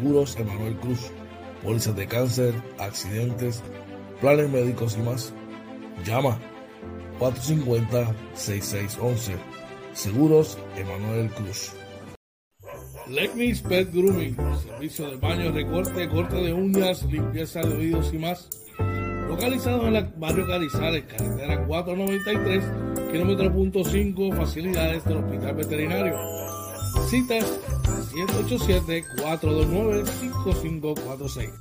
Seguros Emanuel Cruz. Pólizas de cáncer, accidentes, planes médicos y más. Llama 450-6611. Seguros Emanuel Cruz. Leknis Pet Grooming, servicio de baño, recorte, corte de uñas, limpieza de oídos y más. Localizado en el barrio Carizales, carretera 493, kilómetro punto 5, facilidades del Hospital Veterinario. Citas 787-429-5546.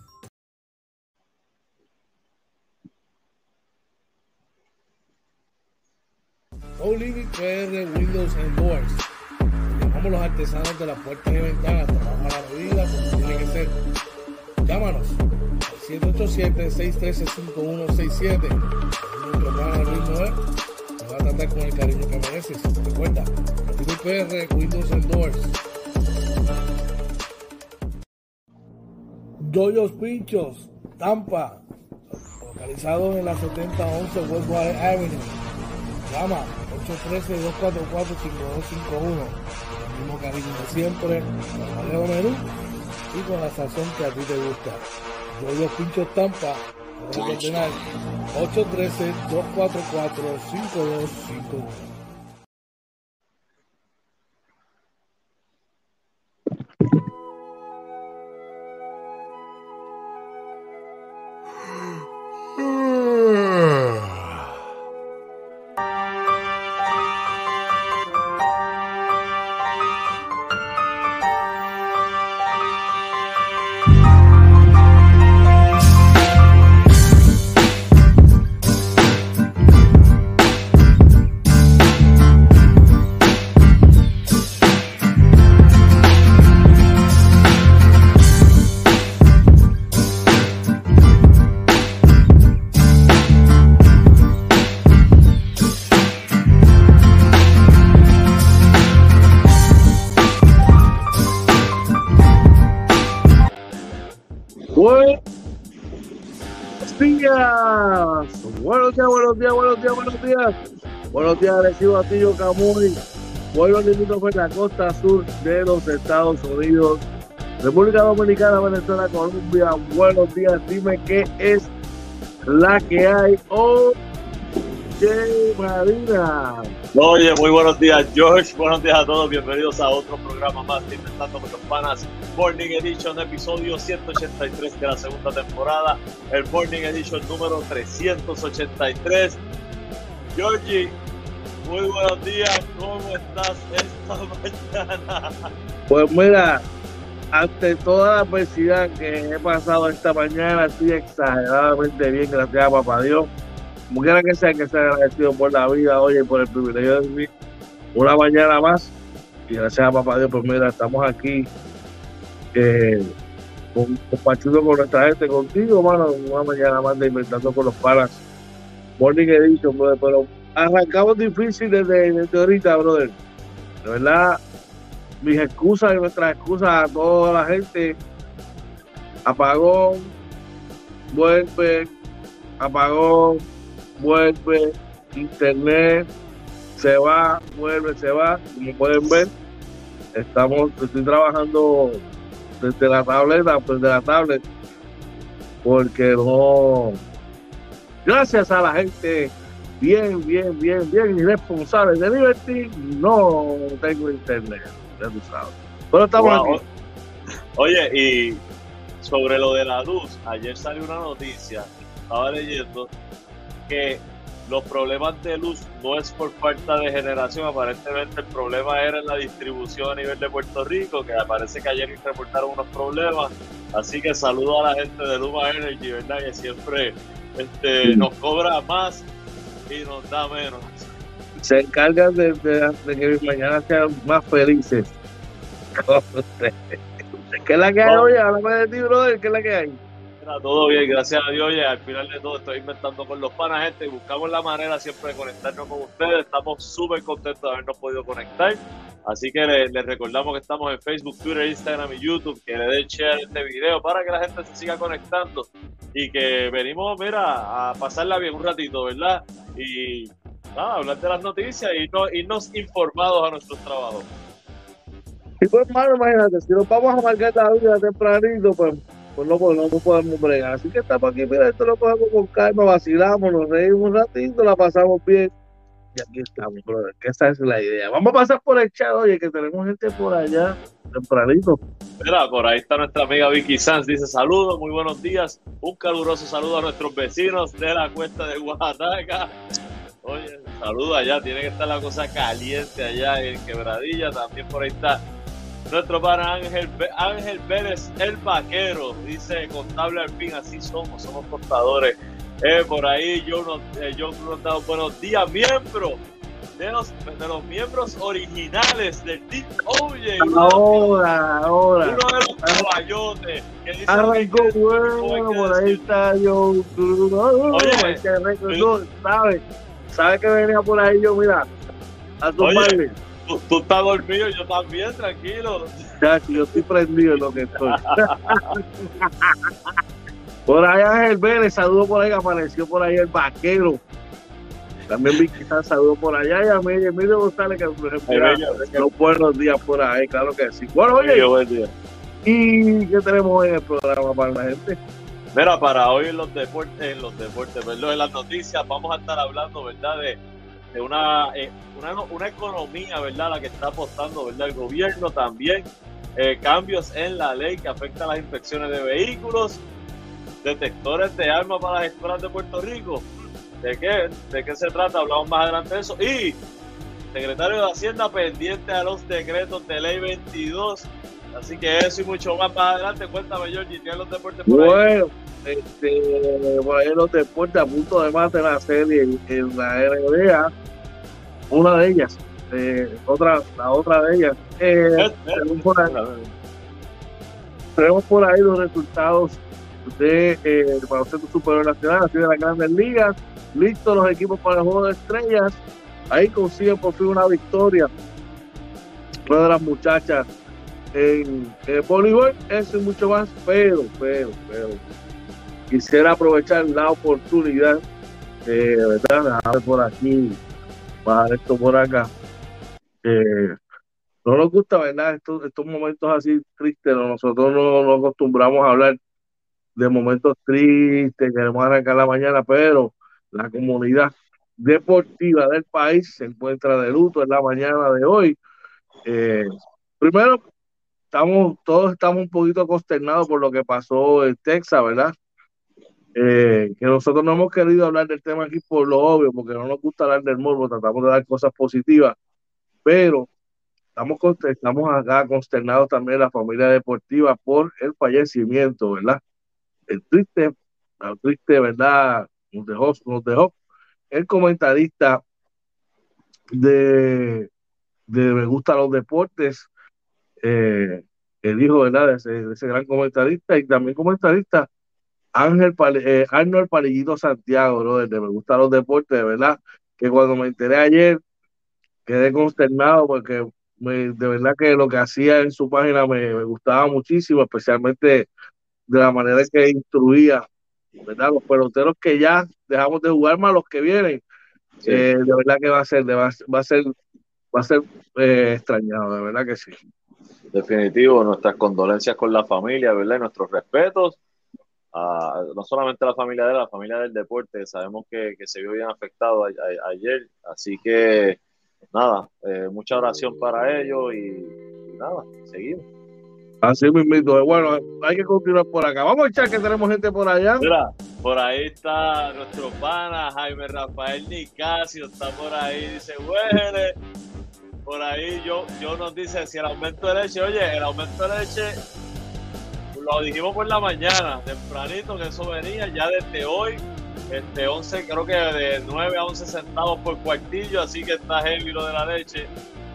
No Limit PR Windows and Doors. Llamamos los artesanos de las puertas y ventanas. Trabajamos a la medida como tiene que ser. Llámanos al 787-613-5167. Nuestro plan mismo es. Va a tratar con el cariño que mereces. Recuerda, Limit PR Windows and Doors. Yoyos Pinchos, Tampa, localizado en la 7011 Westwater Avenue. Llama 813-244-5251. El mismo cariño de siempre, con Alejo Menú y con la sazón que a ti te gusta. Yoyos Pinchos Tampa, puedes ordenar 813-244-5251. Buenos días, recibo a Tillo Camuy, pueblo limítrofe en la costa sur de los Estados Unidos, República Dominicana, Venezuela, Colombia. Buenos días, dime qué es la que hay. Oye, Marina. Oye, muy buenos días, George. Buenos días a todos. Bienvenidos a otro programa más de Inventando con los Panas. Morning Edition, episodio 183 de la segunda temporada. El Morning Edition número 383. Georgie, muy buenos días. ¿Cómo estás esta mañana? Pues mira, ante toda la adversidad que he pasado esta mañana, estoy exageradamente bien, gracias a papá Dios. Como quiera que sea, que sea agradecido por la vida, oye, por el privilegio de vivir una mañana más. Y gracias a papá Dios, pues mira, estamos aquí eh, compartiendo con nuestra gente, contigo, mano, una mañana más de inventando con los palas. Morning Edition, pero arrancamos difícil desde, desde ahorita, brother. De verdad, mis excusas y nuestras excusas a toda la gente. Apagón, vuelve, apagón, vuelve, internet, se va, vuelve, se va. Como pueden ver, estamos, estoy trabajando desde la tableta, desde la tablet, porque no. Gracias a la gente bien, bien, bien, bien irresponsable de Liberty, no tengo internet, ya tú sabes. Pero estamos Wow. aquí. Oye, y sobre lo de la luz, ayer salió una noticia, estaba leyendo, que los problemas de luz no es por falta de generación, aparentemente el problema era en la distribución a nivel de Puerto Rico, que parece que ayer reportaron unos problemas, así que saludo a la gente de Luma Energy, ¿verdad? Que siempre este, nos cobra más y nos da menos. se encargan de, de- de que mis mañanas sean más felices. ¿Qué es la que hay hoy? Háblame de ti, brother. ¿Qué es la que hay? Mira, Todo bien, gracias a Dios. Y al final de todo estoy inventando con los panas, gente. y Buscamos la manera siempre de conectarnos con ustedes. Estamos súper contentos de habernos podido conectar. Así que les, recordamos que estamos en Facebook, Twitter, Instagram y YouTube. Que le den share a este video para que la gente se siga conectando. Y que venimos, mira, a pasarla bien un ratito, ¿verdad? Y nada, hablar de las noticias y no, irnos informados a nuestros trabajos. Y pues, hermano, imagínate, si nos vamos a marcar la vida tempranito, pues, pues no, pues, no, podemos bregar. Así que estamos aquí, mira, esto lo cogemos con calma, vacilamos, nos reímos un ratito, la pasamos bien. Y aquí estamos, brother, que esa es la idea. Vamos a pasar por el chat, oye, que tenemos gente por allá, tempranito. Mira, por ahí está nuestra amiga Vicky Sanz, dice saludos, muy buenos días. Un caluroso saludo a nuestros vecinos de la cuesta de Oaxaca. Oye, saludos allá, tiene que estar la cosa caliente allá en Quebradilla. También por ahí está nuestro pana Ángel, Ángel Vélez, el vaquero, dice contable al fin, así somos, somos contadores. Eh, por ahí yo nos, eh, yo nos buenos días, miembro de los, de los miembros originales del Team Oye. Ahora, ahora. Uno de los caballotes. Que dice Arrancó bueno, por ahí está yo. Oye, ¿sabes? ¿Sabes que venía por ahí yo? Mira, a tu padre tú, estás dormido, yo también, tranquilo. Ya, yo estoy prendido en lo que estoy. por ahí Ángel Vélez, saludo por ahí, apareció por ahí el vaquero. También vi quizás saludo por allá y a mí, Emilio González, que los buenos días por ahí, claro que sí. Bueno, oye, buen día. ¿y qué tenemos hoy en el programa para la gente? Mira, para hoy en los deportes, en los deportes, perdón, en las noticias, vamos a estar hablando, ¿verdad?, de de una, eh, una, una, economía, ¿verdad? La que está apostando, ¿verdad? El gobierno también. Eh, cambios en la ley que afectan las inspecciones de vehículos, detectores de armas para las escuelas de Puerto Rico. ¿De qué? ¿De qué se trata? Hablamos más adelante de eso. Y secretario de Hacienda pendiente a los decretos de ley 22. Así que eso y mucho más más adelante. Cuéntame, Georgie, ¿tienes los deportes por bueno, este, por ahí los deportes a punto de más de la serie en, la NBA. Una de ellas, eh, otra, la otra de ellas. Eh, eh, tenemos, por ahí, tenemos, por ahí, los resultados de eh, baloncesto superior nacional, así de las grandes ligas. Listos los equipos para el juego de estrellas. Ahí consiguen por fin una victoria. Una de las muchachas en voleibol, eso y mucho más, pero, pero, pero quisiera aprovechar la oportunidad de verdad ver por aquí para esto por acá no nos gusta verdad estos, estos momentos así tristes nosotros no nos acostumbramos a hablar de momentos tristes queremos arrancar la mañana pero la comunidad deportiva del país se encuentra de luto en la mañana de hoy eh, primero estamos todos estamos un poquito consternados por lo que pasó en Texas verdad eh, que nosotros no hemos querido hablar del tema aquí por lo obvio, porque no nos gusta hablar del morbo, tratamos de dar cosas positivas, pero estamos, estamos acá consternados también la familia deportiva por el fallecimiento, ¿verdad? El triste, la triste, ¿verdad? Nos dejó, nos dejó el comentarista de, de Me Gusta los Deportes, eh, el hijo, ¿verdad? De ese, de gran comentarista y también comentarista Ángel eh, Arnold Palillito Santiago, ¿no? Desde Me Gusta los Deportes, de verdad, que cuando me enteré ayer quedé consternado porque de verdad que lo que hacía en su página me, gustaba muchísimo, especialmente de la manera que instruía, ¿verdad? Los peloteros que ya dejamos de jugar más los que vienen. Eh, de verdad que va a ser, va, a ser, va a ser eh, extrañado, de verdad que sí. Definitivo, nuestras condolencias con la familia, ¿verdad? Y nuestros respetos no solamente a la familia de la familia del deporte, sabemos que, se vio bien afectado ayer, así que nada, eh, mucha oración para ellos y, nada, seguimos. Así mismo, bueno, hay que continuar por acá. Vamos a echar que tenemos gente por allá. Mira, por ahí está nuestro pana Jaime Rafael Nicasio, está por ahí, dice, huele. Por ahí yo, yo nos dice si el aumento de leche, oye, el aumento de leche lo dijimos por la mañana, tempranito, que eso venía ya desde hoy, este 11, creo que de 9 a 11 centavos por cuartillo, así que está heavy lo de la leche.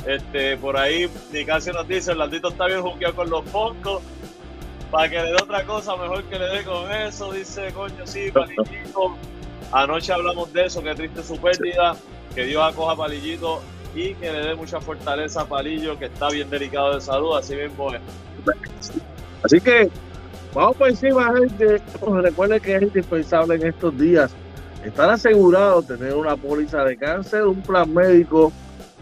Este, por ahí, ni casi nos dice, Orlandito está bien juqueado con los focos, para que le dé otra cosa, mejor que le dé con eso, dice, coño, sí, palillito. Anoche hablamos de eso, que triste su pérdida, que Dios acoja palillito y que le dé mucha fortaleza a Palillo, que está bien delicado de salud, así mismo es. Así que vamos por encima, gente. Recuerden que es indispensable en estos días estar asegurado tener una póliza de cáncer, un plan médico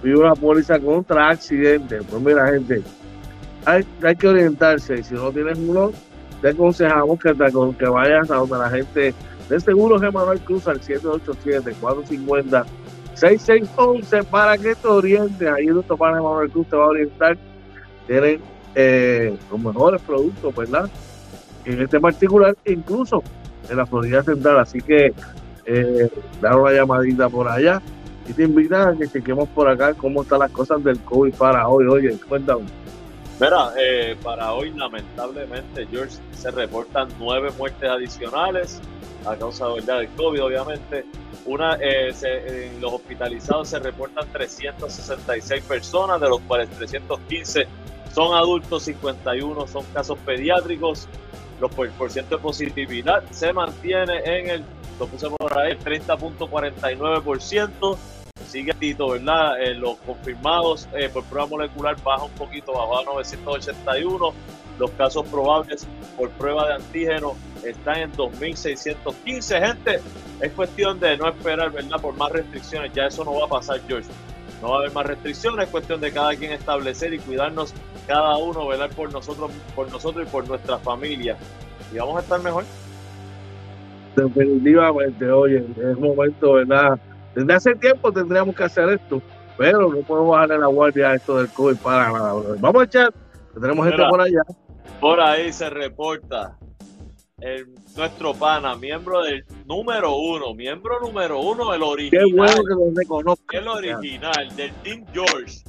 y una póliza contra accidentes. Pues mira, gente, hay, hay que orientarse. Y si no tienes uno, te aconsejamos que, te, que vayas a donde la gente de Seguros Emanuel Cruz al 787-450-6611 para que te orientes. Ahí nuestro pana Emanuel Cruz te va a orientar. Tienen eh, los mejores productos, ¿verdad? En este particular, incluso en la Florida Central. Así que eh, dar una llamadita por allá y te invitan a que chequemos por acá cómo están las cosas del COVID para hoy. Oye, cuéntame. Mira, eh, para hoy lamentablemente, George, se reportan nueve muertes adicionales a causa ¿verdad? del COVID, obviamente. Una, eh, en los hospitalizados se reportan 366 personas, de los cuales 315 son adultos, 51 son casos pediátricos. Los por, ciento de positividad se mantiene en el, lo puse por ahí, 30.49% sigue Tito, ¿verdad? Eh, los confirmados eh, por prueba molecular baja un poquito, bajó a 981. Los casos probables por prueba de antígeno están en 2.615. Gente, es cuestión de no esperar, ¿verdad? Por más restricciones. Ya eso no va a pasar, George. No va a haber más restricciones. Es cuestión de cada quien establecer y cuidarnos cada uno, ¿verdad? Por nosotros, por nosotros y por nuestra familia. Y vamos a estar mejor. Definitivamente, oye, es momento, ¿verdad? Desde hace tiempo tendríamos que hacer esto, pero no podemos bajarle la guardia a esto del COVID para nada. Vamos a echar, tenemos gente por allá. Por ahí se reporta el, nuestro pana, miembro del número uno, miembro número uno, el original. Qué bueno que lo reconozca. El original, del Team George.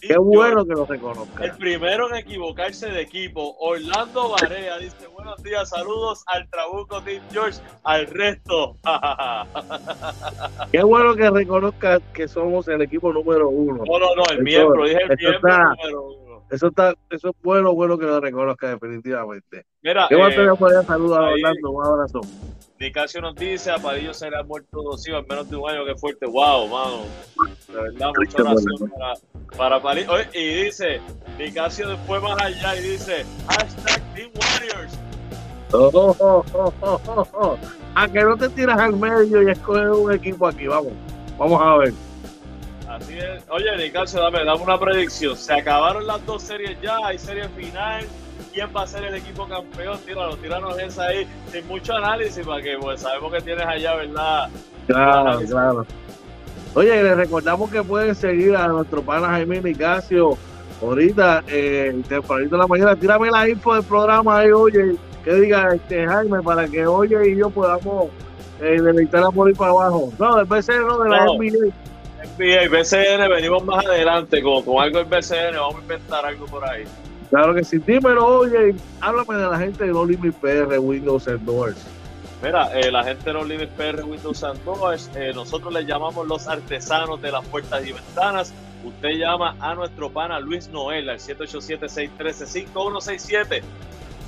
Qué bueno que lo reconozca. El primero en equivocarse de equipo, Orlando Barea, dice buenos días, saludos al Trabuco Team George, al resto. Qué bueno que reconozca que somos el equipo número uno. No, no, no, el miembro, dije el miembro número uno. Eso está, eso es bueno, bueno que lo reconozca definitivamente. Mira, Qué bueno que a saludar a Orlando, un abrazo. Nicasio nos dice, a Padillo se le ha muerto dos hijos en menos de un año, que fuerte. Wow, mano. De verdad, mucha oración para, para Padillo. y dice, Nicasio fue más allá y dice, hashtag Team Warriors. Oh, oh, oh, a que no te tiras al medio y escoges un equipo aquí, vamos. Vamos a ver. Así es. Oye, Nicasio, dame, dame una predicción. Se acabaron las dos series ya, hay serie final quién va a ser el equipo campeón, tíralo, tíranos esa ahí, sin mucho análisis, para que pues sabemos que tienes allá, ¿verdad? Claro, claro. Oye, les recordamos que pueden seguir a nuestro pana Jaime Nicasio ahorita, eh, tempranito de la mañana, tírame la info del programa ahí, oye, que diga este Jaime, para que oye y yo podamos eh, deleitar por ir para abajo. No, del BCN, no, de la No. NBA. NBA, BCN, venimos más adelante con, con algo del BCN, vamos a inventar algo por ahí. Claro que sí, dímelo, oye, háblame de la gente de No Limit PR, Windows and Doors. Mira, eh, la gente de los Limit PR Windows and Doors, eh, nosotros les llamamos los artesanos de las puertas y ventanas. Usted llama a nuestro pana Luis Noel al 787-613-5167.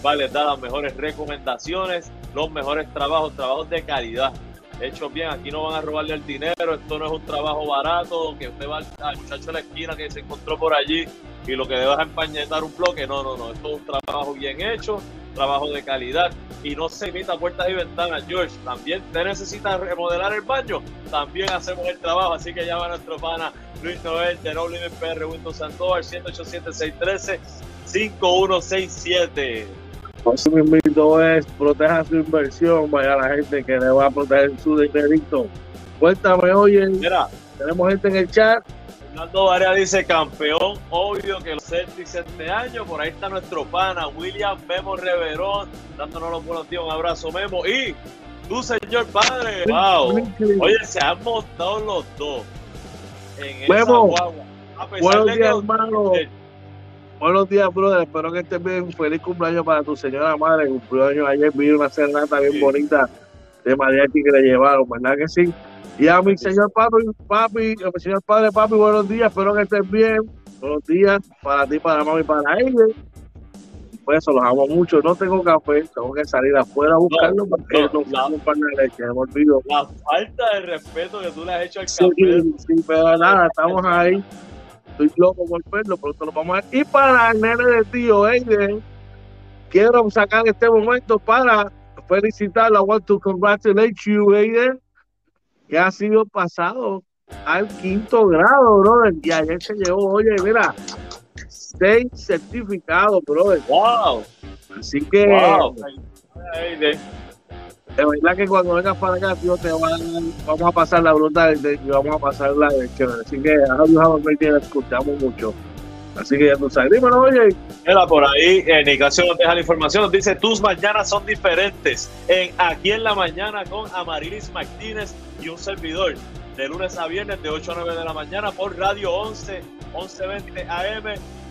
Vale, da las mejores recomendaciones, los mejores trabajos, trabajos de calidad. Hechos bien, aquí no van a robarle el dinero, esto no es un trabajo barato, que usted va al, muchacho de la esquina que se encontró por allí y lo que debe es empañetar un bloque. No, no, no, esto es un trabajo bien hecho, trabajo de calidad y no se imita puertas y ventanas, George. También te necesitas remodelar el baño, también hacemos el trabajo. Así que llama a nuestro pana Luis Noel de No Limit PR Windows Santo al 187-613-5167. Así mismo es, proteja su inversión, vaya la gente que le va a proteger su dinerito. Cuéntame, oye, Mira, tenemos gente en el chat. Fernando Varea dice campeón, obvio que los Celtics este año. Por ahí está nuestro pana William Memo Reverón, dándonos los buenos días. Un abrazo, Memo. Y tú, señor padre, wow. Oye, se han montado los dos en esa Memo, guagua. A pesar Buenos de que días, los- hermano. Buenos días, brother. Espero que estés bien. Feliz cumpleaños para tu señora madre. Cumpleaños ayer. Vi una serenata bien Sí. bonita de mariachi que le llevaron, ¿verdad que sí? Y a mi señor papi, papi, a mi señor padre, papi, buenos días. Espero que estés bien. Buenos días para ti, para mami, para ella. Por eso los amo mucho. No tengo café. Tengo que salir afuera a buscarlo porque no, no, la- tengo pan de leche. Me olvido. La falta de respeto que tú le has hecho al Sí, campeón. sí, pero nada, estamos ahí. Estoy loco por verlo, pronto lo vamos a ver. Y para el nene de tío Aiden, quiero sacar este momento para felicitarlo. I want to congratulate you, Aiden, que ha sido pasado al quinto grado, brother. Y ayer se llevó, oye, mira, seis certificados, brother. ¡Wow! Así que, ¡Wow! De verdad que cuando vengas para acá, tío, te van, vamos a pasar la brutal y vamos a pasar la chévere. Así que, ahora escuchamos mucho. Así que ya tú sabes. Dímelo, oye. Mira, por ahí eh, Nicasio nos deja la información. Nos dice: Tus mañanas son diferentes. En Aquí en la Mañana con Amarilis Martínez y un servidor. De lunes a viernes, de 8 a 9 de la mañana, por Radio 11, 1120 AM,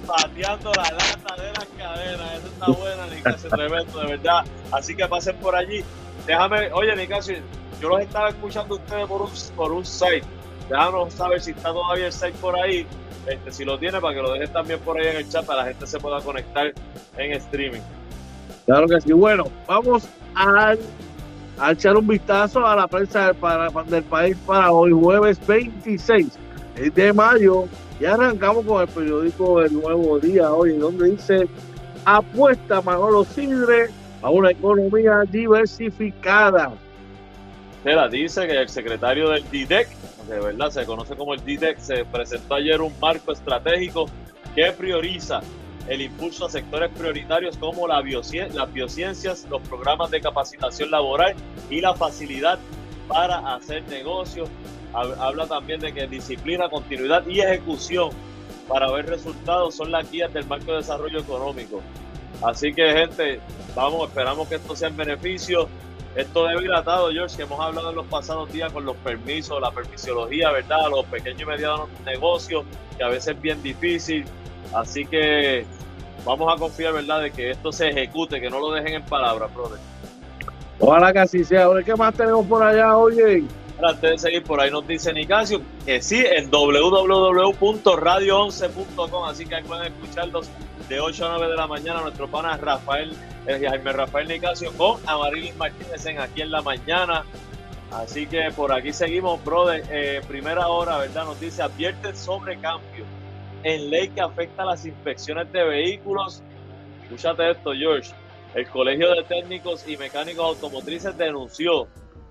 pateando la lata de las cadenas. Eso está buena, Nicasio, tremendo, de verdad. Así que pasen por allí. Déjame, oye, Nicasio, yo los estaba escuchando ustedes por un, por un site. Déjanos saber si está todavía el site por ahí este, si lo tiene, para que lo dejes también por ahí en el chat para la gente se pueda conectar en streaming. Claro que sí. Bueno, vamos a, echar un vistazo a la prensa del, país para hoy, jueves 26 de mayo. Y arrancamos con el periódico El Nuevo Día hoy, donde dice apuesta Manolo Sidre a una economía diversificada. Mira, dice que el secretario del DIDEC de verdad se conoce como el DIDEC, se presentó ayer un marco estratégico que prioriza el impulso a sectores prioritarios como la las biociencias, los programas de capacitación laboral y la facilidad para hacer negocios. Habla también de que disciplina, continuidad y ejecución para ver resultados son las guías del marco de desarrollo económico. Así que gente, vamos, esperamos que esto sea en beneficio esto debe ir George, que hemos hablado en los pasados días con los permisos, la permisiología, ¿verdad? Los pequeños y medianos negocios, que a veces es bien difícil. Así que vamos a confiar, ¿verdad?, de que esto se ejecute, que no lo dejen en palabras, brother. Ojalá que así sea. ¿qué más tenemos por allá, oye? Antes de seguir, por ahí nos dice Nicasio que sí, en www.radio11.com, así que ahí pueden escucharlos de 8 a 9 de la mañana. Nuestro pana Rafael Jaime Rafael Nicasio con Amarilis Martínez en aquí en la mañana. Así que por aquí seguimos, brother. Eh, primera hora, ¿verdad? Nos dice, advierte sobre cambio en ley que afecta las inspecciones de vehículos. Escúchate esto, George. El Colegio de Técnicos y Mecánicos Automotrices denunció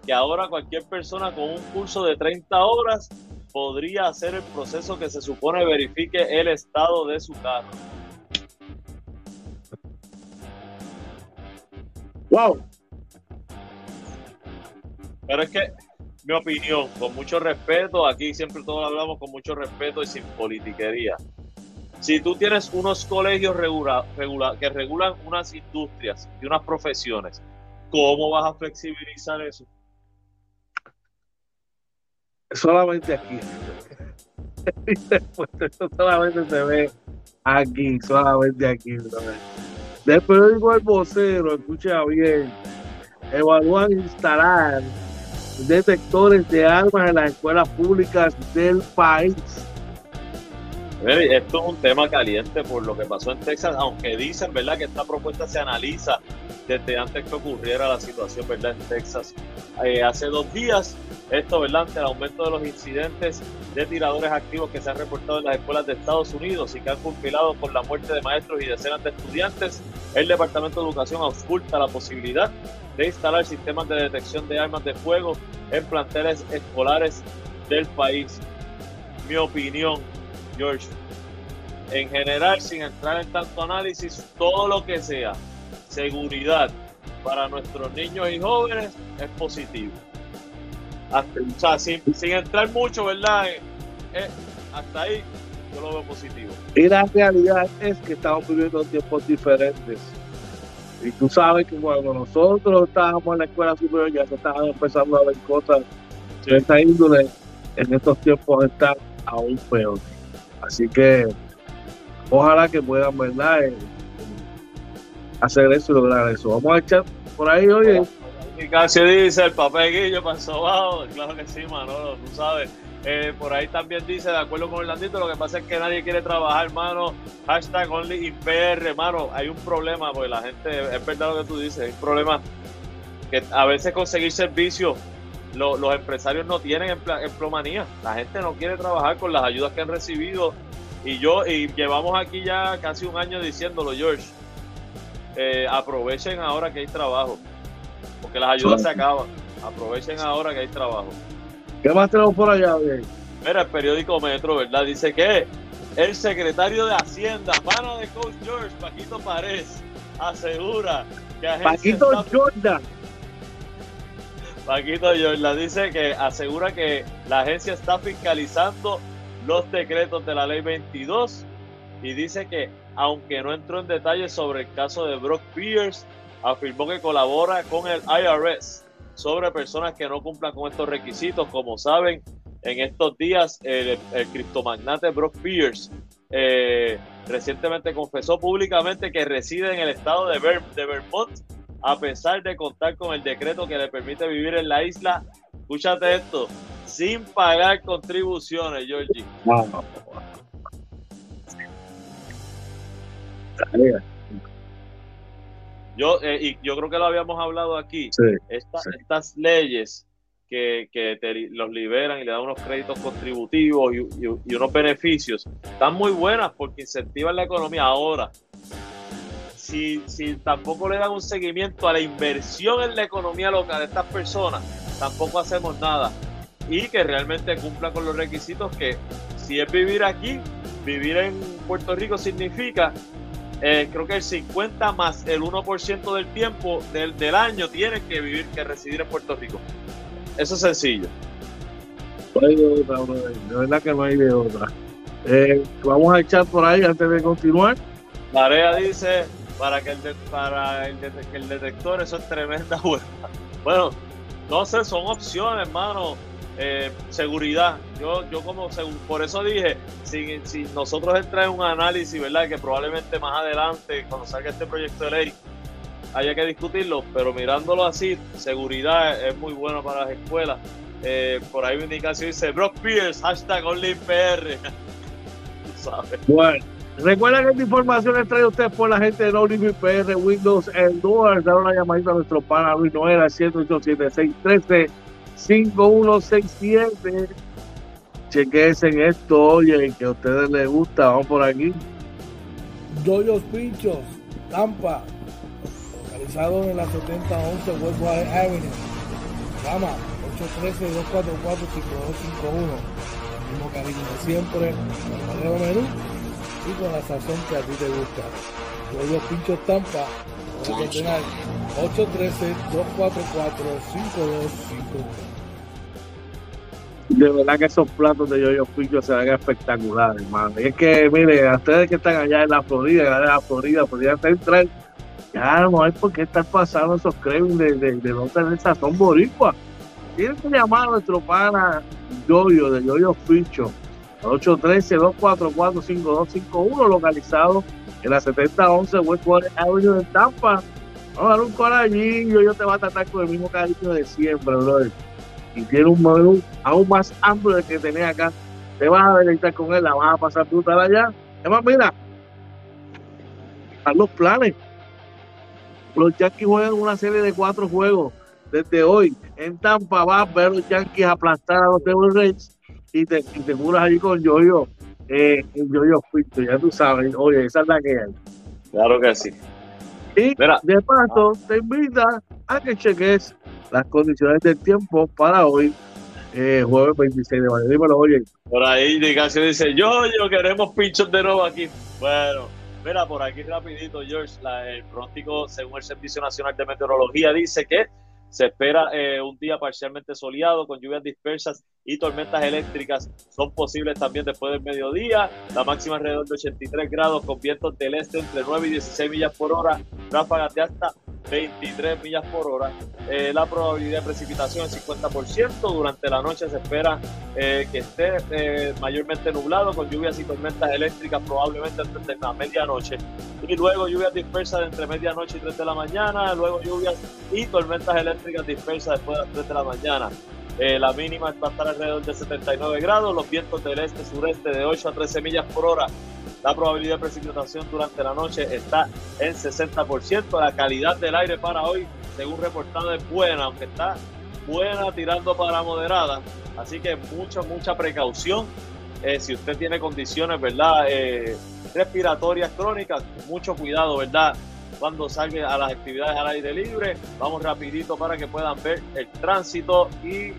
que ahora cualquier persona con un curso de 30 horas podría hacer el proceso que se supone verifique el estado de su carro. Wow. Pero es que, mi opinión, con mucho respeto, aquí siempre todos hablamos con mucho respeto y sin politiquería. Si tú tienes unos colegios regula, que regulan unas industrias y unas profesiones, ¿cómo vas a flexibilizar eso? Solamente aquí. solamente se ve aquí, solamente aquí del periódico El Vocero, escucha bien, evalúan instalar detectores de armas en las escuelas públicas del país. Esto es un tema caliente por lo que pasó en Texas, aunque dicen, ¿verdad?, que esta propuesta se analiza desde antes que ocurriera la situación, ¿verdad?, en Texas. Eh, hace dos días, esto, ¿verdad?, ante el aumento de los incidentes de tiradores activos que se han reportado en las escuelas de Estados Unidos y que han compilado con la muerte de maestros y decenas de estudiantes, el Departamento de Educación ausculta la posibilidad de instalar sistemas de detección de armas de fuego en planteles escolares del país. Mi opinión, George, en general, sin entrar en tanto análisis, todo lo que sea seguridad para nuestros niños y jóvenes es positivo. Hasta, o sea, sin, entrar mucho, ¿verdad? Eh, eh, hasta ahí yo lo veo positivo. Y la realidad es que estamos viviendo tiempos diferentes. Y tú sabes que cuando nosotros estábamos en la escuela superior ya se estaban empezando a ver cosas de esta índole. En estos tiempos está aún peor. Así que ojalá que puedan, ¿verdad? Eh, hacer eso y lograr eso. Vamos a echar por ahí, oye. Y casi dice el papel Guillo pasó abajo. Claro que sí, Manolo, tú sabes. Eh, por ahí también dice, de acuerdo con Orlandito, lo que pasa es que nadie quiere trabajar, hermano. Hashtag only IPR, hermano. Hay un problema, porque la gente, es verdad lo que tú dices, hay un problema que a veces conseguir servicios, los empresarios no tienen emplomanía. La gente no quiere trabajar con las ayudas que han recibido. Y yo, y llevamos aquí ya casi un año diciéndolo, George. Eh, aprovechen ahora que hay trabajo, porque las ayudas se acaban. Aprovechen ahora que hay trabajo. ¿Qué más tenemos por allá, bien? Mira, el periódico Metro, ¿verdad? Dice que El secretario de Hacienda, pana de Coach George, Paquito Párez, asegura que Paquito Jordan. Paquito Jordan dice que asegura que la agencia está fiscalizando los decretos de la ley 22 y dice que aunque no entró en detalles sobre el caso de Brock Pierce, afirmó que colabora con el IRS sobre personas que no cumplan con estos requisitos. Como saben, en estos días el, criptomagnate Brock Pierce eh, recientemente confesó públicamente que reside en el estado de, de Vermont a pesar de contar con el decreto que le permite vivir en la isla. Escúchate esto, sin pagar contribuciones, Georgie. Yo, eh, y yo creo que lo habíamos hablado aquí. Estas leyes que, los liberan y le dan unos créditos contributivos y, unos beneficios están muy buenas porque incentivan la economía. Ahora, si, si tampoco le dan un seguimiento a la inversión en la economía local de estas personas, tampoco hacemos nada. Y que realmente cumplan con los requisitos que si es vivir aquí, vivir en Puerto Rico significa eh, creo que el 50 más el 1% del tiempo del, del, año tienen que vivir, que residir en Puerto Rico. Eso es sencillo. No hay de otra, de verdad que no hay de otra. Eh, vamos a echar por ahí antes de continuar. Marea dice, para que el, para el, el detector, eso es tremenda Bueno, no sé, son opciones, hermano eh, seguridad. Yo, yo como por eso dije, si, si nosotros entra en un análisis, ¿verdad? Que probablemente más adelante, cuando salga este proyecto de ley, haya que discutirlo, pero mirándolo así, seguridad es muy bueno para las escuelas. Eh, por ahí una indicación dice Brock Pierce, hashtag OnlyPR. Bueno, recuerda que esta información es traída usted por la gente de OnlyPR, Windows Endure. Dar una llamadita a nuestro pana Luis Noel al 1087613 5167. Chequense en esto, oye, que a ustedes les gusta. Vamos por aquí. Yoyos Pinchos, Tampa, localizado en la 7011 Westwater Avenue. Llama 813-244-5251. El mismo cariño de siempre, el menú y con la sazón que a ti te gusta. Yoyos Pinchos Tampa, 813-244-5251 de verdad que esos platos de yoyo pincho se ven espectaculares, hermano. Y es que, mire, a ustedes que están allá en la Florida, en la Florida, podrían entrar, ya no hay por qué estar pasando esos de, de, de no tener sazón boricua. Tienen que llamar a nuestro pana Yoyo de Yoyo Pincho, 813-244-5251, localizado en la 7011 Westwater Avenue de Tampa. Vamos a dar un corallín, yo te va a tratar con el mismo cariño de siempre, brother y tiene un menú aún más amplio del que tenía acá. Te vas a deleitar con él, la vas a pasar brutal allá. Es más, mira, están los planes. Los Yankees juegan una serie de cuatro juegos desde hoy. En Tampa va a ver los Yankees aplastar a los Devil Rays y te, te juras allí con Yoyo, eh, Yoyo ya tú sabes. Oye, esa es la que hay. Claro que sí. Y de paso, te invita a que cheques las condiciones del tiempo para hoy, eh, jueves 26 de mayo. Dímelo, oye. Por ahí indicación dice, yo, yo queremos pinchos de nuevo aquí. Bueno, mira, por aquí rapidito, George, el pronóstico según el Servicio Nacional de Meteorología dice que se espera eh, un día parcialmente soleado con lluvias dispersas y tormentas eléctricas. Son posibles también después del mediodía. La máxima alrededor de 83 grados con vientos del este entre 9 y 16 millas por hora. Ráfagas de hasta 23 millas por hora. Eh, la probabilidad de precipitación es 50%. Durante la noche se espera eh, que esté mayormente nublado con lluvias y tormentas eléctricas probablemente entre la medianoche. Y luego lluvias dispersas entre medianoche y 3 de la mañana. Luego lluvias y tormentas eléctricas dispersa después de las 3 de la mañana. Eh, la mínima va a estar alrededor de 79 grados, los vientos del este-sureste de 8 a 13 millas por hora. La probabilidad de precipitación durante la noche está en 60%. La calidad del aire para hoy, según reportado, es buena, aunque está buena tirando para moderada. Así que mucha, mucha precaución. Eh, si usted tiene condiciones, ¿verdad? Eh, respiratorias crónicas, mucho cuidado, ¿verdad? Cuando salga a las actividades al aire libre. Vamos rapidito para que puedan ver el tránsito y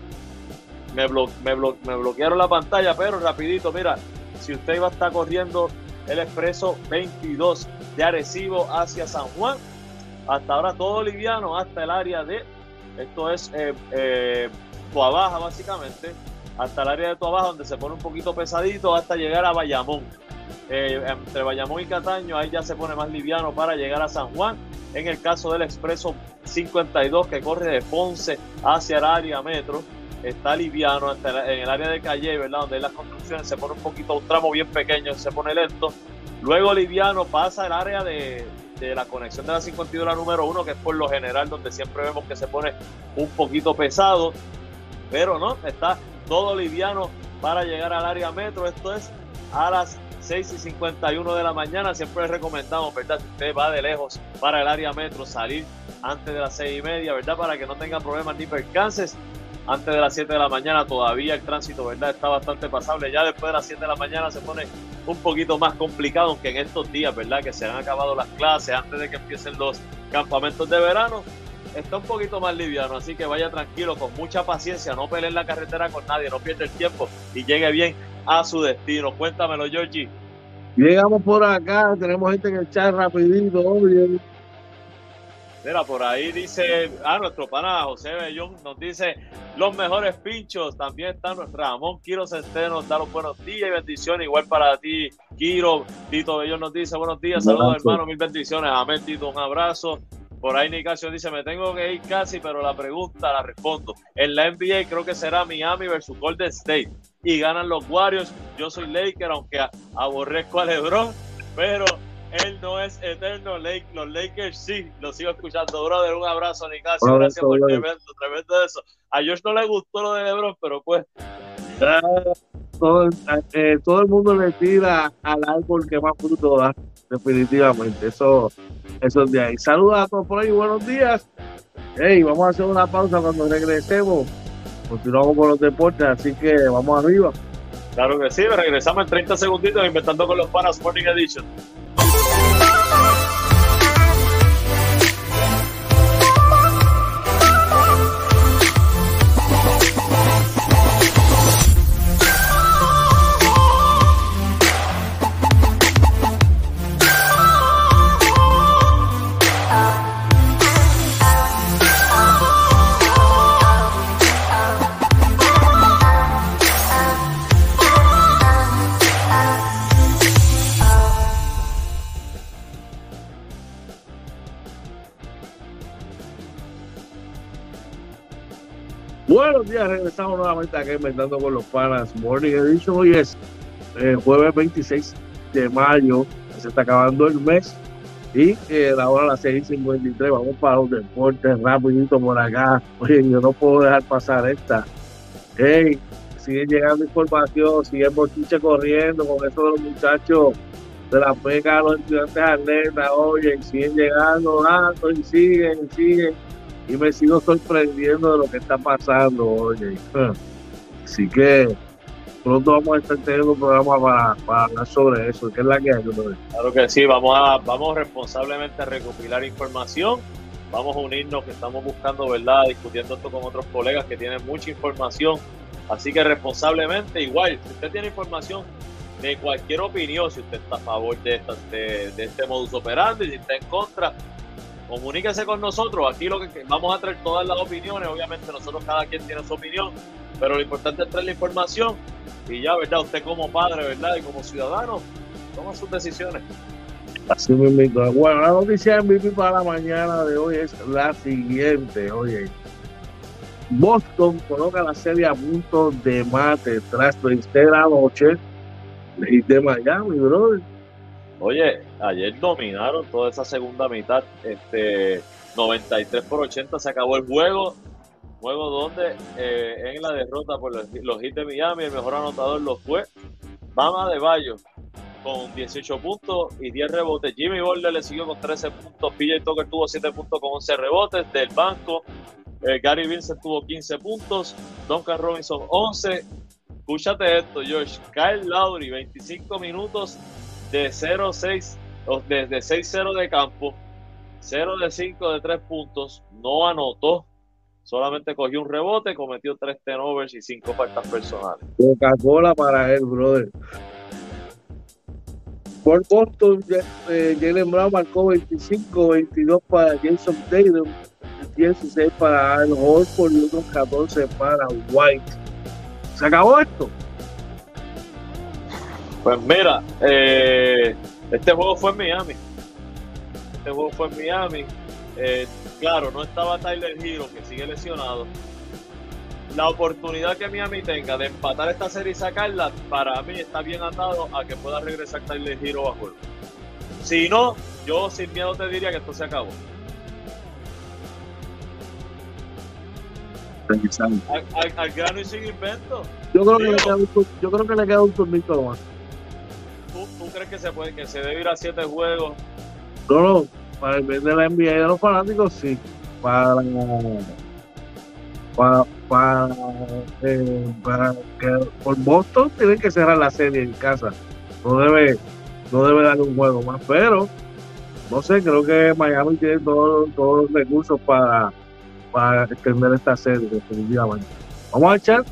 me, me, bloquearon la pantalla, pero rapidito, mira, si usted iba a estar corriendo el expreso 22 de Arecibo hacia San Juan. Hasta ahora todo liviano hasta el área de, esto es eh, eh, Tuabaja básicamente, hasta el área de Tuabaja donde se pone un poquito pesadito hasta llegar a Bayamón. Eh, entre Bayamón y Cataño ahí ya se pone más liviano para llegar a San Juan. En el caso del expreso 52 que corre de Ponce hacia el área metro, está liviano en el área de Calle, ¿verdad? Donde hay las construcciones se pone un poquito, un tramo bien pequeño, se pone lento. Luego liviano pasa el área de, de la conexión de la 52 la número 1, que es por lo general donde siempre vemos que se pone un poquito pesado. Pero no, está todo liviano para llegar al área metro. Esto es a las 6 y 51 de la mañana. Siempre les recomendamos, ¿verdad? Si usted va de lejos para el área metro, salir antes de las 6 y media, ¿verdad? Para que no tenga problemas ni percances antes de las 7 de la mañana todavía el tránsito, ¿verdad? Está bastante pasable. Ya después de las 7 de la mañana se pone un poquito más complicado, aunque en estos días, ¿verdad? Que se han acabado las clases antes de que empiecen los campamentos de verano, está un poquito más liviano. Así que vaya tranquilo, con mucha paciencia, no peleen la carretera con nadie, no pierda el tiempo y llegue bien a su destino. Cuéntamelo, Georgie. Llegamos por acá, tenemos gente que echar rapidito, obvio. Mira, por ahí dice, ah, nuestro pana José Bellón nos dice los mejores pinchos. También está Ramón Quiro Centeno, da los buenos días y bendiciones. Igual para ti, Quiro. Tito Bellón nos dice buenos días, saludos hermano, mil bendiciones. Amén, Tito, un abrazo. Por ahí Nicasio dice, me tengo que ir casi, pero la pregunta la respondo. En la NBA creo que será Miami versus Golden State. Y ganan los Warriors. Yo soy Laker, aunque aborrezco a LeBron, pero él no es eterno. los Lakers sí, lo sigo escuchando. Brother, un abrazo, Nicasio. Gracias por tremendo, tremendo eso. A George no le gustó lo de LeBron, pero pues. todo, eh, todo el mundo le tira al árbol que más fruto da, definitivamente. Eso, eso es de ahí. Saludos a todos por ahí, buenos días. Hey, vamos a hacer una pausa cuando regresemos. Continuamos con los deportes, así que vamos arriba. Claro que sí, regresamos en 30 segunditos inventando con los panas Morning Edition. Buenos días, regresamos nuevamente aquí inventando con los panas Morning Edition. Hoy es eh, jueves 26 de mayo, se está acabando el mes y eh, la hora a las 6.53 vamos para los deportes rapidito por acá. Oye, yo no puedo dejar pasar esta. Hey, siguen llegando información, sigue Bochiche corriendo con eso de los muchachos de la peca los estudiantes atletas, oye, siguen llegando datos y siguen, siguen y me sigo sorprendiendo de lo que está pasando, oye. Así que pronto vamos a estar teniendo un programa para, para hablar sobre eso, ¿qué es la que hay? Claro que sí, vamos a vamos responsablemente a recopilar información, vamos a unirnos, que estamos buscando, ¿verdad? Discutiendo esto con otros colegas que tienen mucha información, así que responsablemente, igual, si usted tiene información de cualquier opinión, si usted está a favor de, esta, de, de este modus operandi, si está en contra, comuníquese con nosotros. Aquí lo que vamos a traer todas las opiniones. Obviamente nosotros cada quien tiene su opinión, pero lo importante es traer la información y ya, ¿verdad? Usted como padre, ¿verdad? Y como ciudadano, toma sus decisiones. Así mismo. Bueno, la noticia MVP para la mañana de hoy es la siguiente. Oye, Boston coloca la serie a punto de mate tras vencer noche de Miami, brother. Oye, ayer dominaron toda esa segunda mitad, este 93 por 80 se acabó el juego, juego donde eh, en la derrota por los, los hits de Miami el mejor anotador lo fue Bama de Bayo con 18 puntos y 10 rebotes. Jimmy Butler le siguió con 13 puntos. PJ Tucker tuvo 7 puntos con 11 rebotes. Del banco, eh, Gary Vincent tuvo 15 puntos. Duncan Robinson 11. Escúchate esto, George. Kyle Lowry, 25 minutos, de 0-6, desde 6-0 de campo, 0 de 5 de 3 puntos, no anotó, solamente cogió un rebote, cometió 3 turnovers y 5 faltas personales. Coca-Cola para él, brother. Por Boston, eh, Jalen Brown marcó 25, 22 para Jason Tatum, 16 para Al Horford y otros 14 para White. ¿Se acabó esto? Pues mira, eh, este juego fue en Miami. Este juego fue en Miami. Eh, claro, no estaba Tyler Hero, que sigue lesionado. La oportunidad que Miami tenga de empatar esta serie y sacarla, para mí está bien atado a que pueda regresar Tyler Hero a juego. Si no, yo sin miedo te diría que esto se acabó. Al, al, grano y sin invento. Yo creo, que le queda un, yo creo que le queda un más. ¿Tú, crees que se puede, que se debe ir a siete juegos? No, no, para el bien de la NBA y de los fanáticos, sí. Para, para, para, eh, para que por Boston tienen que cerrar la serie en casa. No debe, no debe dar un juego más, pero no sé, creo que Miami tiene todos, todos los recursos para, para extender esta serie, definitivamente. Vamos a echar.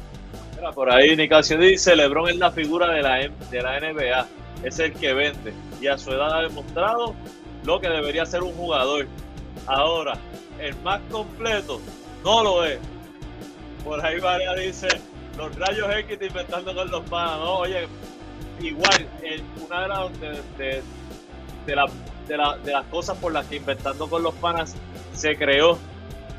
por ahí Nicasio dice, LeBron es la figura de la, de la NBA es el que vende y a su edad ha demostrado lo que debería ser un jugador. Ahora, el más completo no lo es. Por ahí María dice, los rayos X inventando con los panas, ¿no? Oye, igual, una de, las de, las cosas por las que inventando con los panas se creó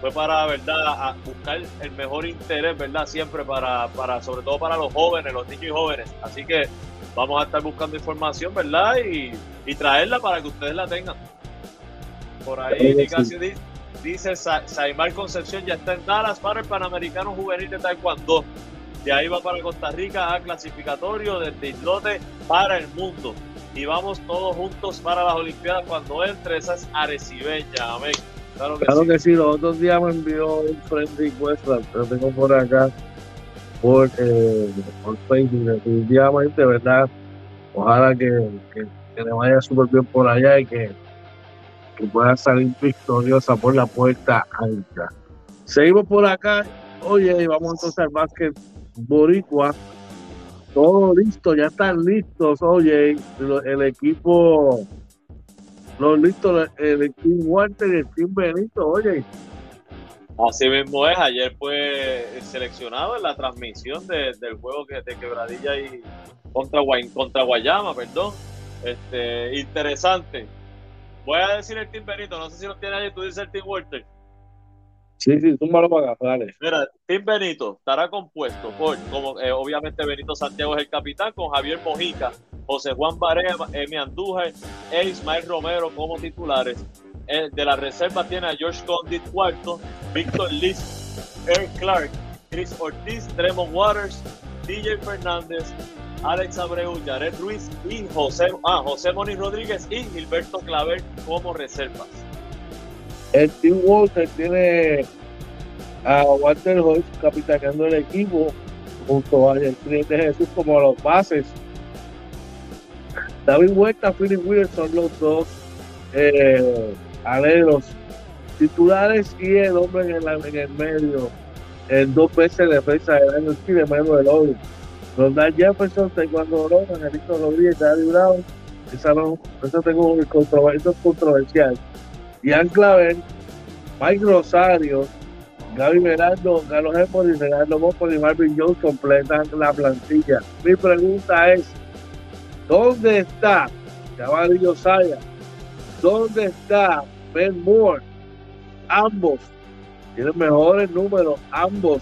fue para, ¿verdad?, buscar el mejor interés, ¿verdad?, siempre para, para, sobre todo para los jóvenes, los niños y jóvenes. Así que vamos a estar buscando información, ¿verdad? Y, traerla para que ustedes la tengan. Por ahí Nicasio dice, Saimar Concepción ya está en Dallas para el Panamericano Juvenil de Taekwondo. De ahí va para Costa Rica a clasificatorio desde islote para el mundo. Y vamos todos juntos para las Olimpiadas cuando entre esas arecibeñas. Amén. Claro que, sí. Los otros días me envió un friend request, lo tengo por acá por, eh, por Facebook, definitivamente, ¿verdad? Ojalá que, que, le vaya súper bien por allá y que, que, pueda salir victoriosa por la puerta alta. Seguimos por acá, oye, y vamos entonces al básquet boricua. Todo listo, ya están listos, oye, el, equipo, los listos, el, Team Walter y el Team Benito, oye, Así mismo es, ayer fue seleccionado en la transmisión del juego que, de Quebradilla y contra, contra Guayama, perdón. Este, interesante. Voy a decir el Team Benito, no sé si lo tiene ahí, tú dices el Team Walter. Sí, sí, tú me lo pagas, dale. Mira, Team Benito estará compuesto por, como eh, obviamente Benito Santiago es el capitán, con Javier Mojica, José Juan Barea, Emi Andújar e Ismael Romero como titulares. Eh, de la reserva tiene a George Condit cuarto, Víctor Liz, Eric Clark, Chris Ortiz, Tremont Waters, DJ Fernández, Alex Abreu, Jared Ruiz y José, ah, José Moni Rodríguez y Gilberto Claver como reservas. El Team Walter tiene a Walter Hoyt capitaneando el equipo junto al cliente Jesús como los bases. David Huerta, Philip Wilson, los dos eh, aleros titulares y el hombre en, el medio, en dos veces defensa del año de menos del hoy. Ronald Jefferson, Taekwondo Oro, Angelito Rodríguez, Daddy Brown, esa no, eso tengo controversia, controversial. Ian Claver, Mike Rosario, Gaby Meraldo, Carlos Empoli, Renato Bopoli y Marvin Jones completan la plantilla. Mi pregunta es, ¿dónde está Caballo Saya? ¿Dónde está Ben Moore? Ambos tienen mejores números, ambos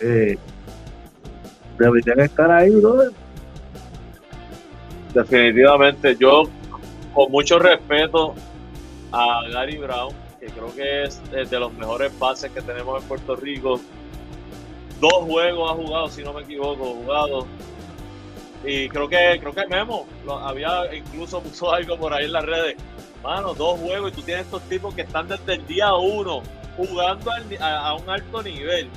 eh, deberían estar ahí, ¿no? Definitivamente, yo con mucho respeto a Gary Brown, que creo que es de los mejores bases que tenemos en Puerto Rico. Dos juegos ha jugado, si no me equivoco, jugado y creo que creo que Memo había incluso puso algo por ahí en las redes. Mano, dos juegos y tú tienes estos tipos que están desde el día uno jugando a, un alto nivel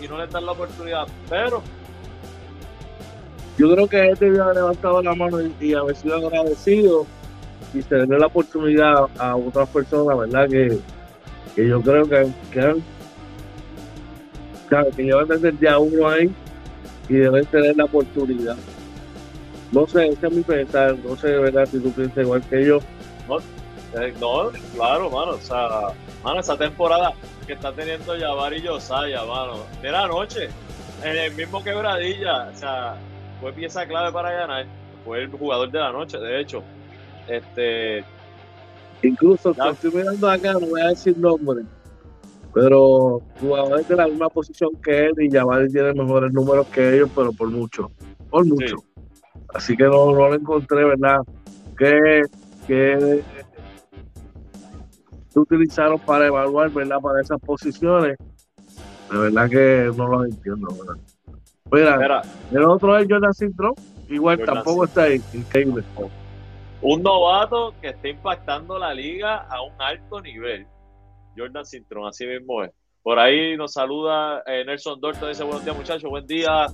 y no le dan la oportunidad. Pero yo creo que este había levantado la mano y, haber sido agradecido y se la oportunidad a otras personas, ¿verdad? Que, que yo creo que, que, que llevan desde el día uno ahí y deben tener la oportunidad. No sé, ese es mi pensar, no sé verdad si tú piensas igual que yo. No, eh, no, claro, mano, o sea, mano, esa temporada que está teniendo Yavar y Josiah, mano, era anoche, en el mismo quebradilla, o sea, fue pieza clave para ganar, fue el jugador de la noche, de hecho, este... Incluso, estoy mirando acá, no voy a decir nombre, pero jugadores de la misma posición que él y Yavar tiene mejores números que ellos, pero por mucho, por mucho. Así que no, no lo encontré, ¿verdad? Que, que utilizaron para evaluar, ¿verdad? Para esas posiciones. De verdad que no lo entiendo, ¿verdad? Mira, el otro es Jordan Cintrón, igual tampoco está ahí, increíble. Un novato que está impactando la liga a un alto nivel. Jordan Cintrón, así mismo es. Por ahí nos saluda eh, Nelson Dorto, dice buenos días muchachos, buen día.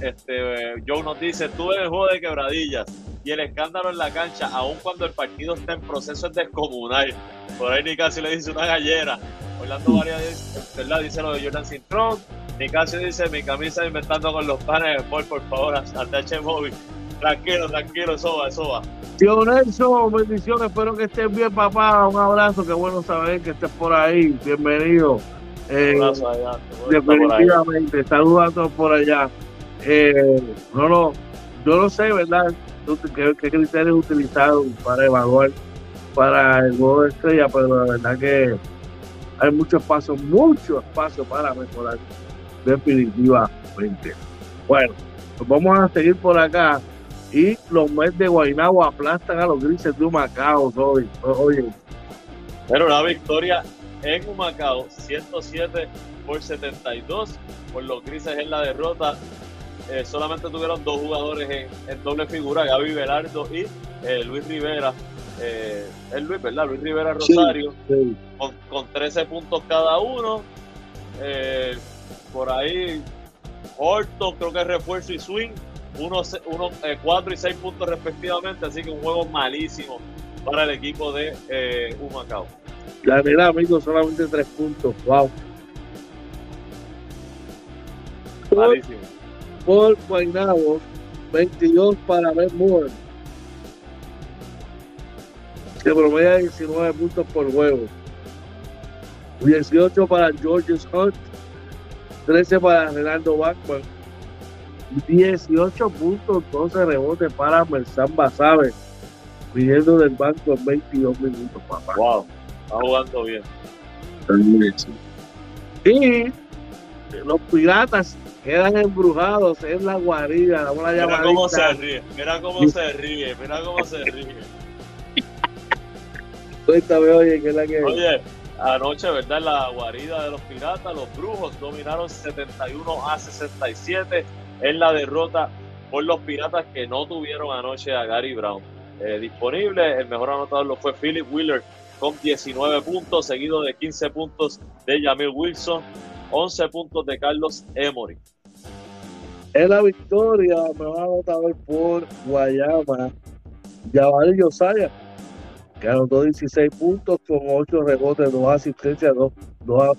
Este, Joe nos dice, estuve en el juego de quebradillas y el escándalo en la cancha, aun cuando el partido está en proceso descomunal. Por ahí Nicasio le dice una gallera. Orlando Varias ¿verdad? dice lo de Jordan Cintrón. Nicasio dice, mi camisa inventando con los panes de por favor, hasta H móvil. Tranquilo, tranquilo, eso va, eso va. Tío Nelson, bendiciones, espero que estés bien, papá. Un abrazo, qué bueno saber que estés por ahí. Bienvenido. Eh, definitivamente, saludos a todos por allá. Eh, no, no, yo no sé, ¿verdad? ¿Qué, qué criterios utilizaron para evaluar para el juego de estrella? Pero la verdad que hay mucho espacio, mucho espacio para mejorar, definitivamente. Bueno, pues vamos a seguir por acá. Y los Mets de Guaynabo aplastan a los grises de Humacao hoy. Pero una victoria en Humacao, 107 por 72 por los grises en la derrota. Eh, solamente tuvieron dos jugadores en, doble figura, Gaby Velardo y eh, Luis Rivera. Eh, es Luis, ¿verdad? Luis Rivera Rosario, Con, 13 puntos cada uno. por ahí, Orto, creo que refuerzo y swing, uno, uno, 4 y 6 puntos respectivamente, así que un juego malísimo para el equipo de Humacao. La verdad, amigo, solamente 3 puntos, wow. Malísimo por Guaynabo, 22 para Ben Moore. Se promedia 19 puntos por juego. 18 para George Hunt, 13 para Renaldo Bachman, 18 puntos, 12 rebotes para Mersan Basabe, viniendo del banco en 22 minutos, papá. Wow, está jugando bien. Y los piratas quedan embrujados en la guarida. mira cómo se ríe, mira cómo se ríe, mira cómo se ríe. oye, ¿qué es la que Oye, anoche, ¿verdad? La guarida de los piratas, los brujos dominaron 71 a 67 en la derrota por los piratas que no tuvieron anoche a Gary Brown. Eh, disponible, el mejor anotador lo fue Philip Wheeler con 19 puntos, seguido de 15 puntos de Jamil Wilson, 11 puntos de Carlos Emory. En la victoria me va a votar por Guayama, Yaval Yosaya, que anotó 16 puntos con 8 rebotes, 2 asistencias, 2,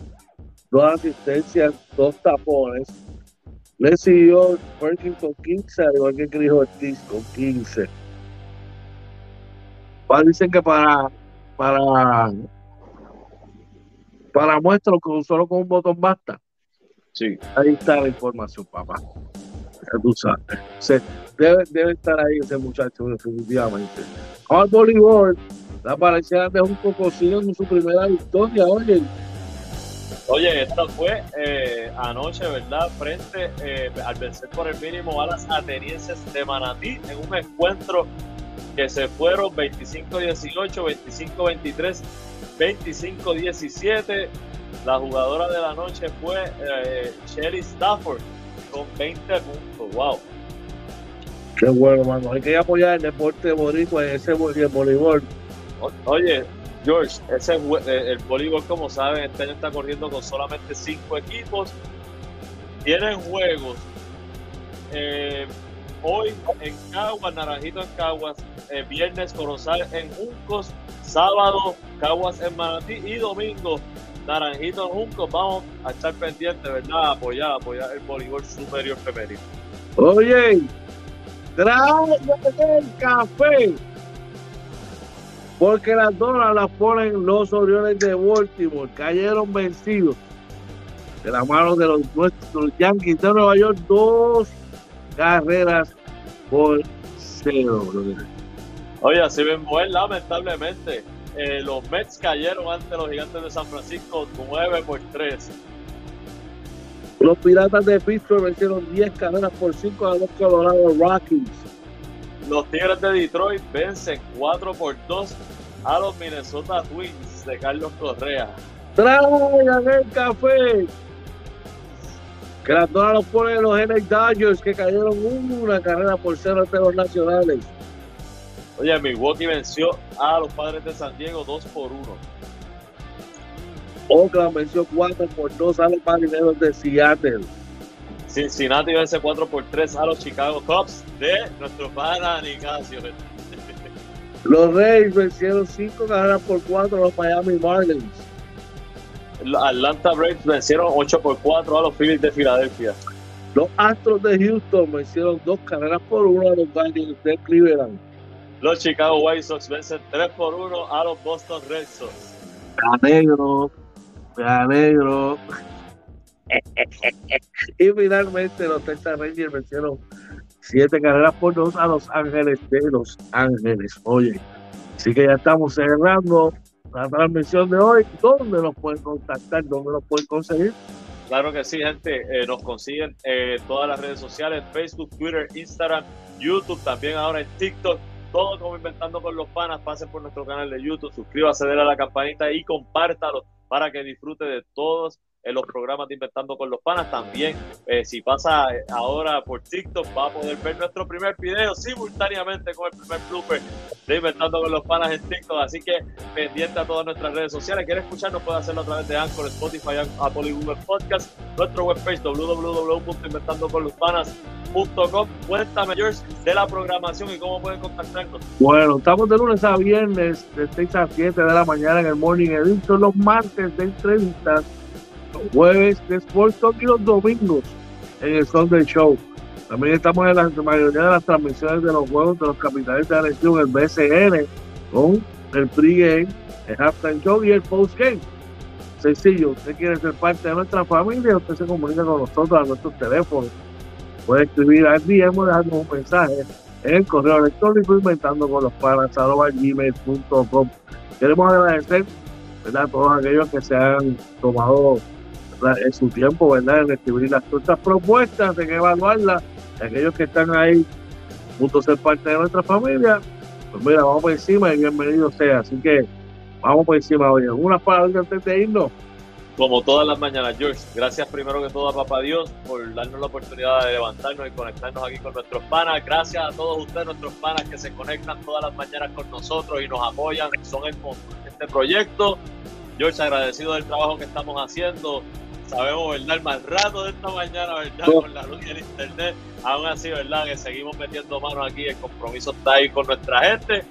asistencias, 2 tapones. Le siguió Perkins con 15, al igual que Cris Ortiz con 15. Dicen que para para para muestra solo con un botón basta. Sí. Ahí está la información, papá. Tú sabes. debe, debe estar ahí ese muchacho, definitivamente. Al voleibol, la parecida de un poco en su primera victoria, oye. Oye, esta fue eh, anoche, ¿verdad? Frente eh, al vencer por el mínimo a las atenienses de Manatí en un encuentro que se fueron 25-18, 25-23, 25-17. La jugadora de la noche fue eh, Shelly Stafford con 20 puntos. ¡Wow! Qué bueno, mano. Hay que apoyar el deporte boricua, ese el voleibol. Oye, George, ese, eh, el voleibol, como saben, este año está corriendo con solamente 5 equipos. Tienen juegos. Eh, hoy en Caguas, Naranjito en Caguas, eh, viernes Corozal en Juncos, sábado Caguas en Manatí y domingo Naranjito en Juncos. Vamos a estar pendientes, ¿verdad? Apoyar, apoyar el voleibol superior femenino. Oye, Trae el café. Porque las donas las ponen los Orioles de Baltimore. Cayeron vencidos de la mano de los nuestros Yankees de Nueva York. Dos carreras por cero. Oye, así mismo es, lamentablemente. Eh, los Mets cayeron ante los Gigantes de San Francisco 9 por 3. Los Piratas de Pittsburgh vencieron 10 carreras por 5 a los Colorado Rockies. Los Tigres de Detroit vencen 4 por 2 a los Minnesota Twins de Carlos Correa. Traigan el café. Que las dos los ponen los LA Dodgers que cayeron una carrera por cero ante los nacionales. Oye, Milwaukee venció a los padres de San Diego 2 por 1. Oakland venció 4 por 2 a los marineros de Seattle. Cincinnati vence 4 por 3 a los Chicago Cubs de nuestro pana Nicasio. Los Reyes vencieron 5 carreras por 4 a los Miami Marlins. Atlanta Braves vencieron 8 por 4 a los Phillies de Filadelfia. Los Astros de Houston vencieron 2 carreras por 1 a los Guardians de Cleveland. Los Chicago White Sox vencen 3 por 1 a los Boston Red Sox. Me alegro, me alegro. y finalmente los Texas Rangers vencieron 7 carreras por 2 a los Ángeles de Los Ángeles. Oye, así que ya estamos cerrando la transmisión de hoy. ¿Dónde nos pueden contactar? ¿Dónde nos pueden conseguir? Claro que sí, gente. Eh, nos consiguen en todas las redes sociales, Facebook, Twitter, Instagram, YouTube, también ahora en TikTok. Todo como Inventando con los Panas. Pasen por nuestro canal de YouTube, suscríbase, denle a la campanita y compártalo para que disfrute de todos en los programas de Inventando con los Panas. También, eh, si pasa ahora por TikTok, va a poder ver nuestro primer video simultáneamente con el primer blooper de Inventando con los Panas en TikTok. Así que pendiente a todas nuestras redes sociales. ¿Quieres escucharnos? Puede hacerlo a través de Anchor, Spotify, Apple y Podcast. Nuestro webpage www.inventandoconlospanas.com. Cuéntame, George, de la programación y cómo pueden contactarnos. Bueno, estamos de lunes a viernes, de 6 a 7 de la mañana en el Morning Edition, los martes de entrevistas jueves de Sports Talk y los domingos en el Sunday Show. También estamos en la mayoría de las transmisiones de los juegos de los capitales de la elección, el BCN, con el pregame, el halftime show y el postgame. Sencillo, usted quiere ser parte de nuestra familia, usted se comunica con nosotros a nuestros teléfonos. Puede escribir al DM o dejarnos un mensaje en el correo electrónico inventando con los panas gmail.com. Queremos agradecer ¿verdad? a todos aquellos que se han tomado en su tiempo, ¿verdad? En escribir las otras propuestas, en evaluarlas, aquellos que están ahí, juntos ser parte de nuestra familia, pues mira, vamos por encima y bienvenido sea. Así que vamos por encima, oye, unas palabras antes de irnos. Como todas las mañanas, George, gracias primero que todo a Papá Dios por darnos la oportunidad de levantarnos y conectarnos aquí con nuestros panas. Gracias a todos ustedes, nuestros panas que se conectan todas las mañanas con nosotros y nos apoyan, son en este proyecto. George, agradecido del trabajo que estamos haciendo sabemos, ¿verdad? El mal rato de esta mañana, ¿verdad? Con la luz y el internet. Aún así, ¿verdad? Que seguimos metiendo manos aquí. El compromiso está ahí con nuestra gente.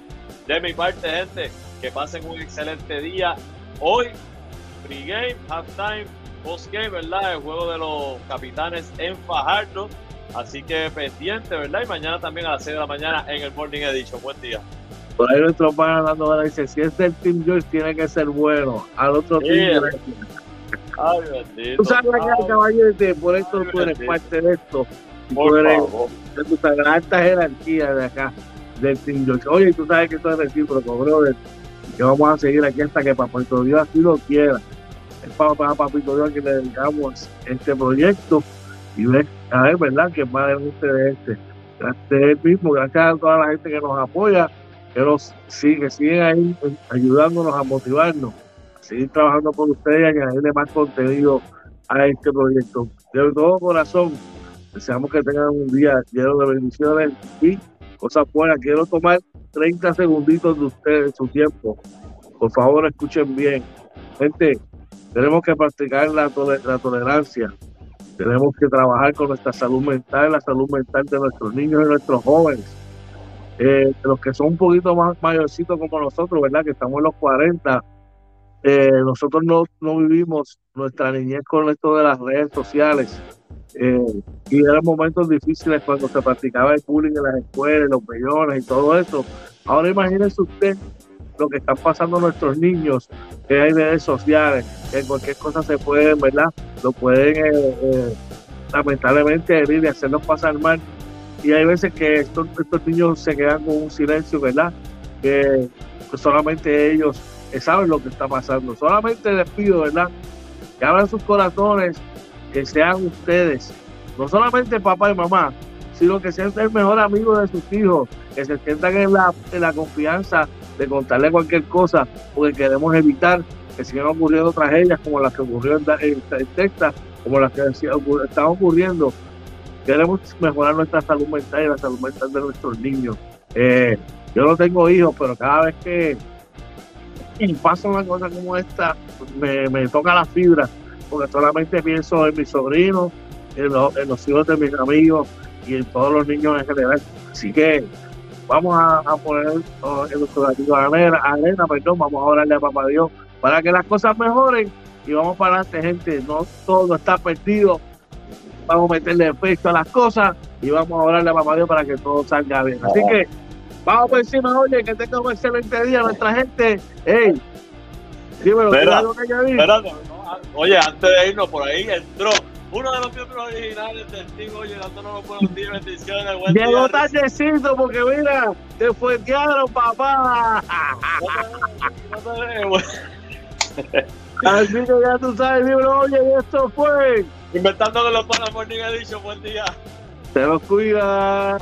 De mi parte, gente, que pasen un excelente día. Hoy, pregame, halftime, postgame, ¿verdad? El juego de los capitanes en Fajardo. Así que pendiente, ¿verdad? Y mañana también a las 6 de la mañana en el Morning Edition. Buen día. Por ahí nuestro pana dando dice, si es el Team George tiene que ser bueno. Al otro team Ay. Tú sabes que caballete, por esto tú eres parte de esto. Y tú eres de la alta jerarquía de acá, del Team George. Oye, tú sabes que esto es recíproco, brother. Que vamos a seguir aquí hasta que Papito Dios así lo quiera. Es para, para Papito Dios que le dedicamos este proyecto y ver, a ver, ¿verdad? Que más de este. Gracias a él mismo, gracias a toda la gente que nos apoya, que nos sigue, siguen ahí ayudándonos a motivarnos seguir trabajando por ustedes y añadirle más contenido a este proyecto. De todo corazón, deseamos que tengan un día lleno de bendiciones y cosas buenas. Quiero tomar 30 segunditos de ustedes, su tiempo. Por favor, escuchen bien. Gente, tenemos que practicar la, la tolerancia. Tenemos que trabajar con nuestra salud mental, la salud mental de nuestros niños y nuestros jóvenes. Eh, los que son un poquito más mayorcitos como nosotros, ¿verdad? Que estamos en los 40, eh, nosotros no, no, vivimos nuestra niñez con esto de las redes sociales. Eh, y eran momentos difíciles cuando se practicaba el bullying en las escuelas, los millones y todo eso. Ahora imagínense usted lo que están pasando nuestros niños, que hay redes sociales, que cualquier cosa se pueden, ¿verdad? Lo pueden eh, lamentablemente herir y hacernos pasar mal. Y hay veces que estos, estos niños se quedan con un silencio, ¿verdad? Que, solamente ellos saben lo que está pasando. Solamente les pido, ¿verdad? Que abran sus corazones, que sean ustedes, no solamente papá y mamá, sino que sean el mejor amigo de sus hijos, que se sientan en la, en la confianza de contarle cualquier cosa, porque queremos evitar que sigan ocurriendo tragedias como las que ocurrió en, Texas, como las que están ocurriendo. Queremos mejorar nuestra salud mental y la salud mental de nuestros niños. Eh, yo no tengo hijos, pero cada vez que pasa una cosa como esta, me, me toca la fibra, porque solamente pienso en mis sobrinos, en los, en los hijos de mis amigos y en todos los niños en general. Así que vamos a, poner en nuestro gatito arena, arena, perdón, vamos a orarle a Papá Dios para que las cosas mejoren y vamos para adelante, gente. No todo está perdido. Vamos a meterle pecho a las cosas y vamos a orarle a Papá Dios para que todo salga bien. Así que vamos por encima, oye, que tenga un excelente día nuestra gente. Hey, dímelo, Espera, espérate, oye, antes de irnos por ahí entró uno de los miembros originales del Team Oye, dándonos buenos días, bendiciones. Buen Llegó tardecito porque mira, te fuetearon, papá. Así que ya tú sabes, libro, oye, esto fue. Inventando con los panas Morning Edition, buen día. Se los cuida.